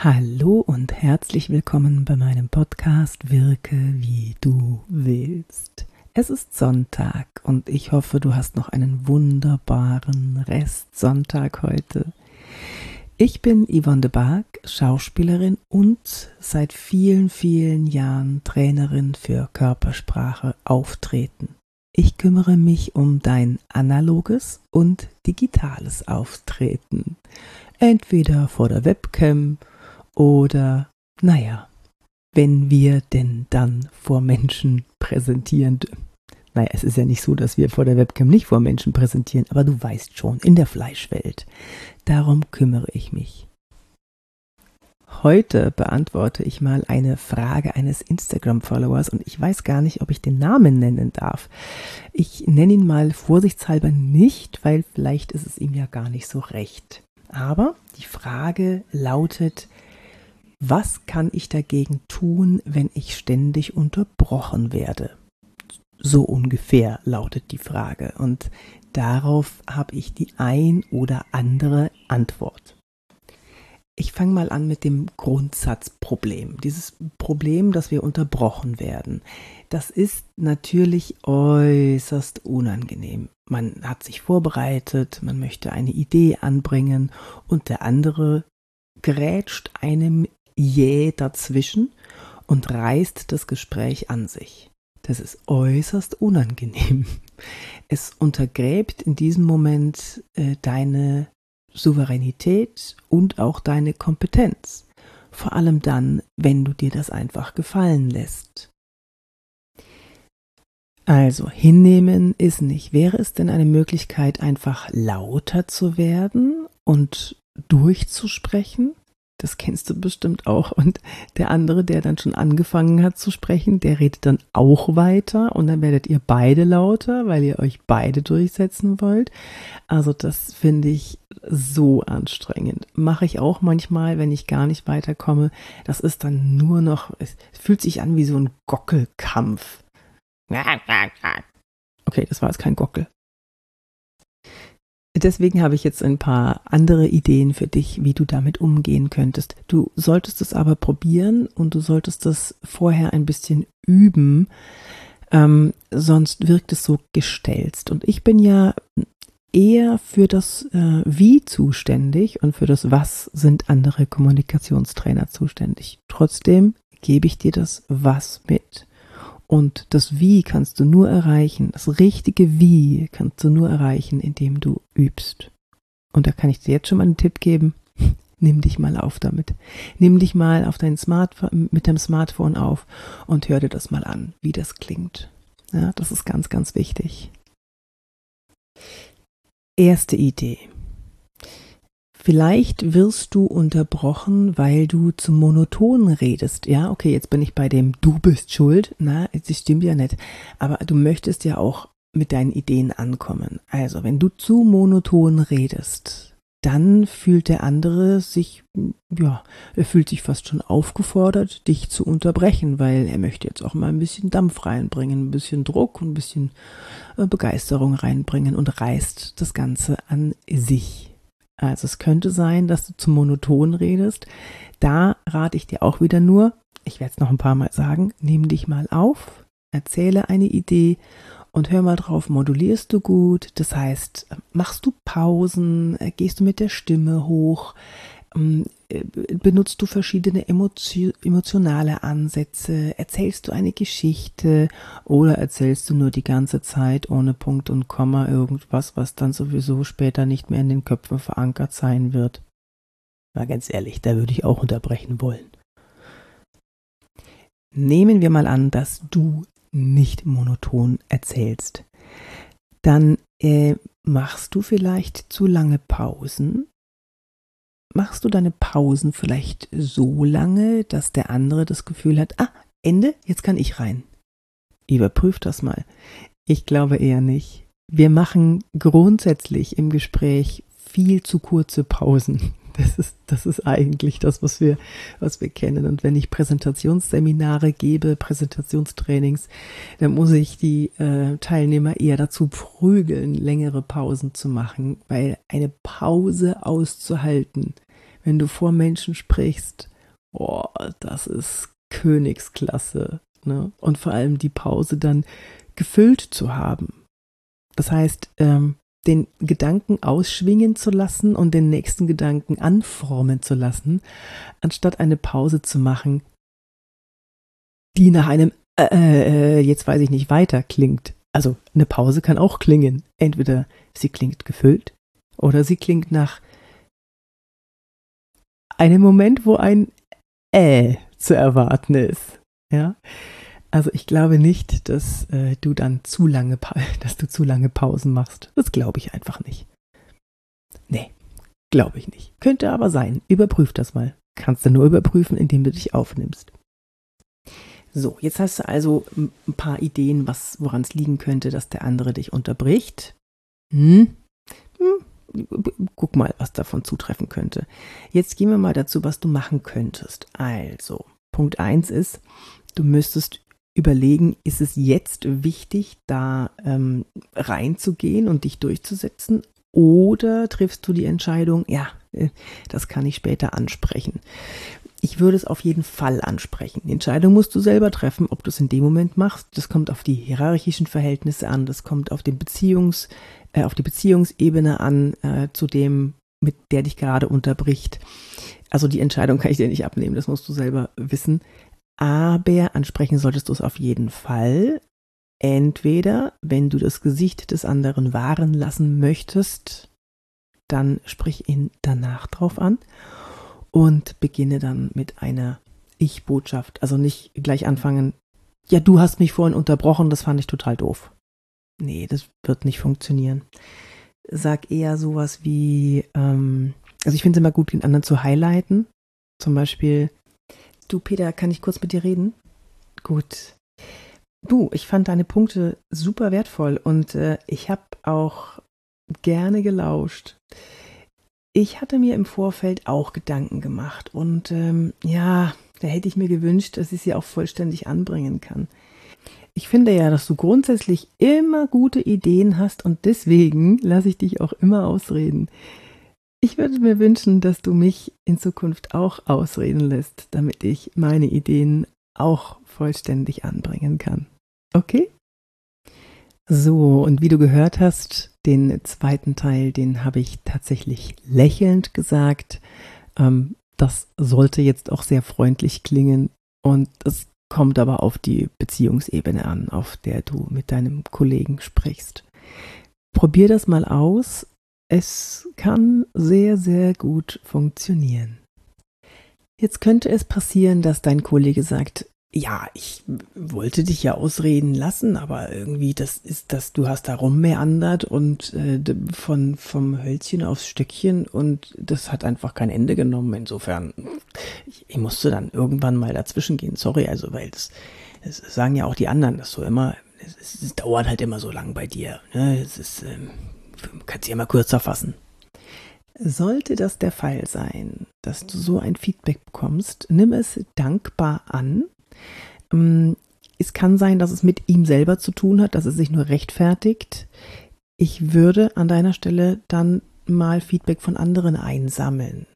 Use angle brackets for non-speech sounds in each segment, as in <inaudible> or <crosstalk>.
Hallo und herzlich willkommen bei meinem Podcast Wirke wie du willst. Es ist Sonntag und ich hoffe, du hast noch einen wunderbaren Restsonntag heute. Ich bin Yvonne de Barg, Schauspielerin und seit vielen, vielen Jahren Trainerin für Körpersprache Auftreten. Ich kümmere mich um dein analoges und digitales Auftreten. Entweder vor der Webcam oder, naja, wenn wir denn dann vor Menschen präsentieren. Naja, es ist ja nicht so, dass wir vor der Webcam nicht vor Menschen präsentieren, aber du weißt schon, in der Fleischwelt. Darum kümmere ich mich. Heute beantworte ich mal eine Frage eines Instagram-Followers und ich weiß gar nicht, ob ich den Namen nennen darf. Ich nenne ihn mal vorsichtshalber nicht, weil vielleicht ist es ihm ja gar nicht so recht. Aber die Frage lautet, was kann ich dagegen tun, wenn ich ständig unterbrochen werde? So ungefähr lautet die Frage. Und darauf habe ich die ein oder andere Antwort. Ich fange mal an mit dem Grundsatzproblem. Dieses Problem, dass wir unterbrochen werden. Das ist natürlich äußerst unangenehm. Man hat sich vorbereitet, man möchte eine Idee anbringen und der andere grätscht einem jäh dazwischen und reißt das Gespräch an sich. Das ist äußerst unangenehm. <laughs> Es untergräbt in diesem Moment äh, deine Souveränität und auch deine Kompetenz. Vor allem dann, wenn du dir das einfach gefallen lässt. Also, hinnehmen ist nicht. Wäre es denn eine Möglichkeit, einfach lauter zu werden und durchzusprechen? Das kennst du bestimmt auch. Und der andere, der dann schon angefangen hat zu sprechen, der redet dann auch weiter und dann werdet ihr beide lauter, weil ihr euch beide durchsetzen wollt. Also das finde ich so anstrengend. Mache ich auch manchmal, wenn ich gar nicht weiterkomme. Das ist dann nur noch, es fühlt sich an wie so ein Gockelkampf. <laughs> Okay, das war jetzt kein Gockel. Deswegen habe ich jetzt ein paar andere Ideen für dich, wie du damit umgehen könntest. Du solltest es aber probieren und du solltest das vorher ein bisschen üben, ähm, sonst wirkt es so gestelzt. Und ich bin ja eher für das äh, Wie zuständig und für das Was sind andere Kommunikationstrainer zuständig. Trotzdem gebe ich dir das Was mit. Und das Wie kannst du nur erreichen, das richtige Wie kannst du nur erreichen, indem du übst. Und da kann ich dir jetzt schon mal einen Tipp geben. <laughs> Nimm dich mal auf damit. Nimm dich mal auf dein Smartphone, mit deinem Smartphone auf und hör dir das mal an, wie das klingt. Ja, das ist ganz, ganz wichtig. Erste Idee. Vielleicht wirst du unterbrochen, weil du zu monoton redest. Ja, okay, jetzt bin ich bei dem Du bist schuld. Na, das stimmt ja nicht. Aber du möchtest ja auch mit deinen Ideen ankommen. Also, wenn du zu monoton redest, dann fühlt der andere sich, ja, er fühlt sich fast schon aufgefordert, dich zu unterbrechen, weil er möchte jetzt auch mal ein bisschen Dampf reinbringen, ein bisschen Druck ein bisschen äh, Begeisterung reinbringen und reißt das Ganze an sich. Also es könnte sein, dass du zu monoton redest. Da rate ich dir auch wieder nur, ich werde es noch ein paar Mal sagen, nimm dich mal auf, erzähle eine Idee und hör mal drauf, modulierst du gut? Das heißt, machst du Pausen, gehst du mit der Stimme hoch, ähm, äh, benutzt du verschiedene emotionale Ansätze? Erzählst du eine Geschichte oder erzählst du nur die ganze Zeit ohne Punkt und Komma irgendwas, was dann sowieso später nicht mehr in den Köpfen verankert sein wird? Mal ganz ehrlich, da würde ich auch unterbrechen wollen. Nehmen wir mal an, dass du nicht monoton erzählst. Dann äh, machst du vielleicht zu lange Pausen machst du deine Pausen vielleicht so lange, dass der andere das Gefühl hat, ah, Ende, jetzt kann ich rein. Überprüf das mal. Ich glaube eher nicht. Wir machen grundsätzlich im Gespräch viel zu kurze Pausen. Das ist, das ist eigentlich das, was wir, was wir kennen. Und wenn ich Präsentationsseminare gebe, Präsentationstrainings, dann muss ich die äh, Teilnehmer eher dazu prügeln, längere Pausen zu machen, weil eine Pause auszuhalten wenn du vor Menschen sprichst, oh, das ist Königsklasse. Ne? Und vor allem die Pause dann gefüllt zu haben. Das heißt, ähm, den Gedanken ausschwingen zu lassen und den nächsten Gedanken anformen zu lassen, anstatt eine Pause zu machen, die nach einem äh, äh, jetzt weiß ich nicht weiter klingt. Also eine Pause kann auch klingen. Entweder sie klingt gefüllt oder sie klingt nach einem Moment, wo ein äh zu erwarten ist. Ja. Also ich glaube nicht, dass äh, du dann zu lange, <laughs> dass du zu lange Pausen machst. Das glaube ich einfach nicht. Nee, glaube ich nicht. Könnte aber sein. Überprüf das mal. Kannst du nur überprüfen, indem du dich aufnimmst. So, jetzt hast du also ein paar Ideen, woran es liegen könnte, dass der andere dich unterbricht. Hm? Hm? Guck mal, was davon zutreffen könnte. Jetzt gehen wir mal dazu, was du machen könntest. Also, Punkt 1 ist, du müsstest überlegen, ist es jetzt wichtig, da ähm, reinzugehen und dich durchzusetzen? Oder triffst du die Entscheidung, ja, äh, das kann ich später ansprechen. Ich würde es auf jeden Fall ansprechen. Die Entscheidung musst du selber treffen, ob du es in dem Moment machst. Das kommt auf die hierarchischen Verhältnisse an, das kommt auf den Beziehungs, äh, auf die Beziehungsebene an, äh, zu dem, mit der dich gerade unterbricht. Also die Entscheidung kann ich dir nicht abnehmen, das musst du selber wissen. Aber ansprechen solltest du es auf jeden Fall. Entweder, wenn du das Gesicht des anderen wahren lassen möchtest, dann sprich ihn danach drauf an und beginne dann mit einer Ich-Botschaft. Also nicht gleich anfangen, ja, du hast mich vorhin unterbrochen, das fand ich total doof. Nee, das wird nicht funktionieren. Sag eher sowas wie, ähm, also ich finde es immer gut, den anderen zu highlighten. Zum Beispiel, Du, Peter, kann ich kurz mit dir reden? Gut. Du, ich fand deine Punkte super wertvoll und äh, ich habe auch gerne gelauscht. Ich hatte mir im Vorfeld auch Gedanken gemacht und ähm, ja, da hätte ich mir gewünscht, dass ich sie auch vollständig anbringen kann. Ich finde ja, dass du grundsätzlich immer gute Ideen hast und deswegen lasse ich dich auch immer ausreden. Ich würde mir wünschen, dass du mich in Zukunft auch ausreden lässt, damit ich meine Ideen auch vollständig anbringen kann. Okay? So, und wie du gehört hast, den zweiten Teil, den habe ich tatsächlich lächelnd gesagt. Ähm, das sollte jetzt auch sehr freundlich klingen und es kommt aber auf die Beziehungsebene an, auf der du mit deinem Kollegen sprichst. Probier das mal aus es kann sehr, sehr gut funktionieren. Jetzt könnte es passieren, dass dein Kollege sagt, ja, ich wollte dich ja ausreden lassen, aber irgendwie das ist das, du hast da rummeandert und äh, von vom Hölzchen aufs Stückchen und das hat einfach kein Ende genommen. Insofern, ich, ich musste dann irgendwann mal dazwischen gehen. Sorry, also weil das, das sagen ja auch die anderen, dass so immer, es, es dauert halt immer so lang bei dir. Ne? Es ist ähm, kannst sie ja mal kürzer fassen. Sollte das der Fall sein, dass du so ein Feedback bekommst, nimm es dankbar an. Ähm, es kann sein, dass es mit ihm selber zu tun hat, dass es sich nur rechtfertigt. Ich würde an deiner Stelle dann mal Feedback von anderen einsammeln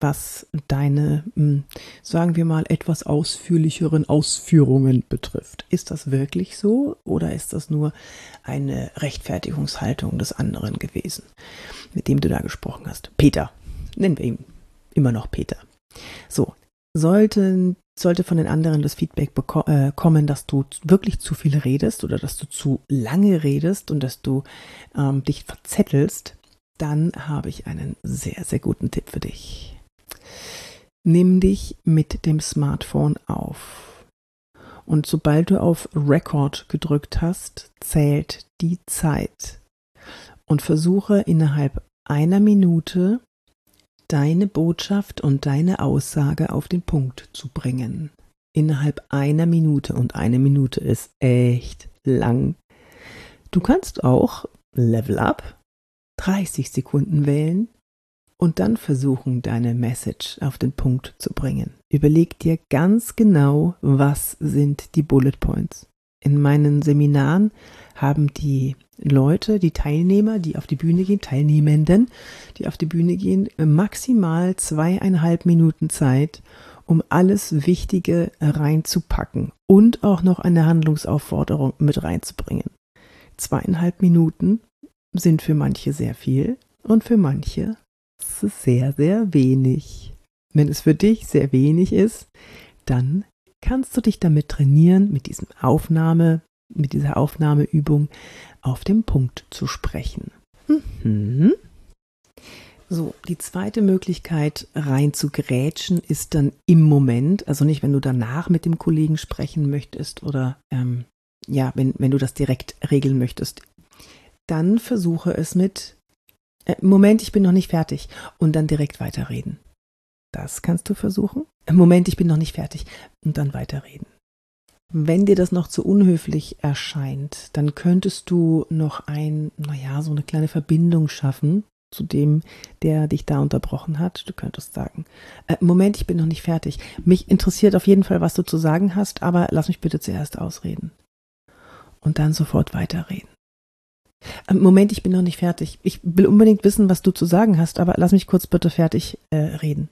was deine, hm, sagen wir mal, etwas ausführlicheren Ausführungen betrifft. Ist das wirklich so oder ist das nur eine Rechtfertigungshaltung des anderen gewesen, mit dem du da gesprochen hast? Peter, nennen wir ihn immer noch Peter. So, sollte, sollte von den anderen das Feedback äh, kommen, dass du wirklich zu viel redest oder dass du zu lange redest und dass du ähm, dich verzettelst, dann habe ich einen sehr, sehr guten Tipp für dich. Nimm dich mit dem Smartphone auf. Und sobald du auf Record gedrückt hast, zählt die Zeit. Und versuche innerhalb einer Minute deine Botschaft und deine Aussage auf den Punkt zu bringen. Innerhalb einer Minute. Und eine Minute ist echt lang. Du kannst auch Level Up 30 Sekunden wählen und dann versuchen, deine Message auf den Punkt zu bringen. Überleg dir ganz genau, was sind die Bullet Points. In meinen Seminaren haben die Leute, die Teilnehmer, die auf die Bühne gehen, Teilnehmenden, die auf die Bühne gehen, maximal zweieinhalb Minuten Zeit, um alles Wichtige reinzupacken und auch noch eine Handlungsaufforderung mit reinzubringen. Zweieinhalb Minuten sind für manche sehr viel und für manche sehr, sehr wenig. Wenn es für dich sehr wenig ist, dann kannst du dich damit trainieren, mit diesem Aufnahme, mit dieser Aufnahmeübung auf den Punkt zu sprechen. Mhm. So, die zweite Möglichkeit rein zu grätschen ist dann im Moment, also nicht, wenn du danach mit dem Kollegen sprechen möchtest oder ähm, ja, wenn, wenn du das direkt regeln möchtest. Dann versuche es mit Moment, ich bin noch nicht fertig und dann direkt weiterreden. Das kannst du versuchen. Moment, ich bin noch nicht fertig und dann weiterreden. Wenn dir das noch zu unhöflich erscheint, dann könntest du noch ein, naja, so eine kleine Verbindung schaffen zu dem, der dich da unterbrochen hat. Du könntest sagen, äh, Moment, ich bin noch nicht fertig. Mich interessiert auf jeden Fall, was du zu sagen hast, aber lass mich bitte zuerst ausreden. Und dann sofort weiterreden. Ähm, Moment, ich bin noch nicht fertig. Ich will unbedingt wissen, was du zu sagen hast, aber lass mich kurz bitte fertig äh, reden.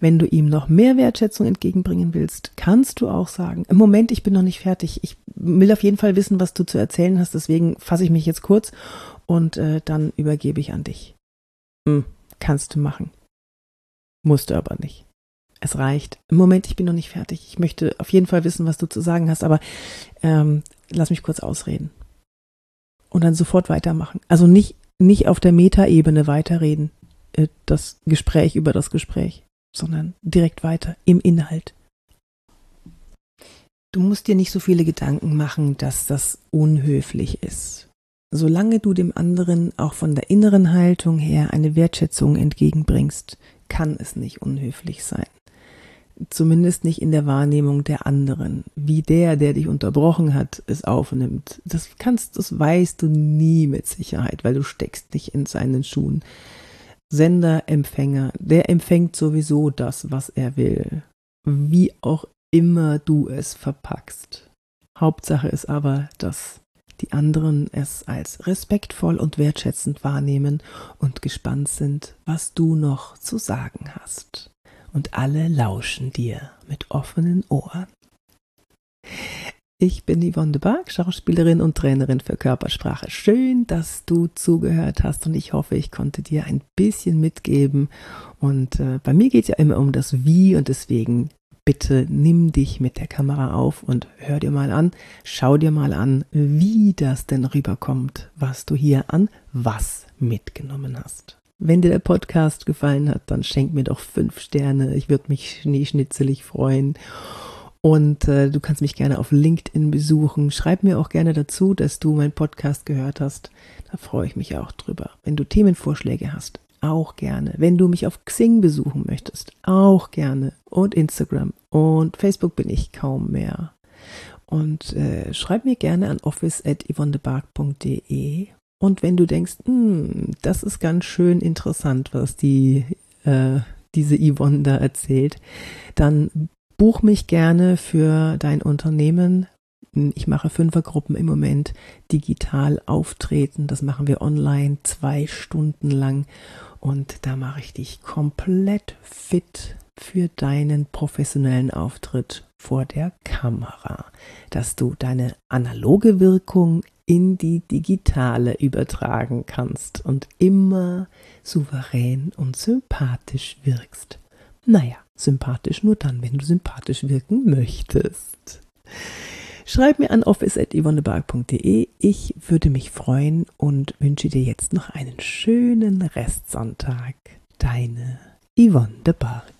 Wenn du ihm noch mehr Wertschätzung entgegenbringen willst, kannst du auch sagen, Moment, ich bin noch nicht fertig. Ich will auf jeden Fall wissen, was du zu erzählen hast, deswegen fasse ich mich jetzt kurz und äh, dann übergebe ich an dich. Hm, kannst du machen. Musst du aber nicht. Es reicht. Moment, ich bin noch nicht fertig. Ich möchte auf jeden Fall wissen, was du zu sagen hast, aber ähm, lass mich kurz ausreden und dann sofort weitermachen. Also nicht, nicht auf der Metaebene weiterreden, äh, das Gespräch über das Gespräch, sondern direkt weiter im Inhalt. Du musst dir nicht so viele Gedanken machen, dass das unhöflich ist. Solange du dem anderen auch von der inneren Haltung her eine Wertschätzung entgegenbringst, kann es nicht unhöflich sein zumindest nicht in der Wahrnehmung der anderen, wie der, der dich unterbrochen hat, es aufnimmt. Das kannst, das weißt du nie mit Sicherheit, weil du steckst nicht in seinen Schuhen. Sender, Empfänger, der empfängt sowieso das, was er will, wie auch immer du es verpackst. Hauptsache ist aber, dass die anderen es als respektvoll und wertschätzend wahrnehmen und gespannt sind, was du noch zu sagen hast und alle lauschen dir mit offenen Ohren. Ich bin Yvonne de Barg, Schauspielerin und Trainerin für Körpersprache. Schön, dass du zugehört hast und ich hoffe, ich konnte dir ein bisschen mitgeben. Und äh, bei mir geht es ja immer um das Wie und deswegen bitte nimm dich mit der Kamera auf und hör dir mal an, schau dir mal an, wie das denn rüberkommt, was du hier an was mitgenommen hast. Wenn dir der Podcast gefallen hat, dann schenk mir doch fünf Sterne. Ich würde mich schneeschnitzelig freuen. Und äh, du kannst mich gerne auf LinkedIn besuchen. Schreib mir auch gerne dazu, dass du meinen Podcast gehört hast. Da freue ich mich auch drüber. Wenn du Themenvorschläge hast, auch gerne. Wenn du mich auf Xing besuchen möchtest, auch gerne. Und Instagram und Facebook bin ich kaum mehr. Und äh, schreib mir gerne an office.yvonnebark.de und wenn du denkst, hm, das ist ganz schön interessant, was die, äh, diese Yvonne da erzählt, dann buch mich gerne für dein Unternehmen. Ich mache Fünfergruppen im Moment digital auftreten. Das machen wir online zwei Stunden lang. Und da mache ich dich komplett fit für deinen professionellen Auftritt vor der Kamera, dass du deine analoge Wirkung in die digitale übertragen kannst und immer souverän und sympathisch wirkst. Naja, sympathisch nur dann, wenn du sympathisch wirken möchtest. Schreib mir an office.yvonnebark.de. Ich würde mich freuen und wünsche dir jetzt noch einen schönen Restsonntag. Deine Yvonne de Barg.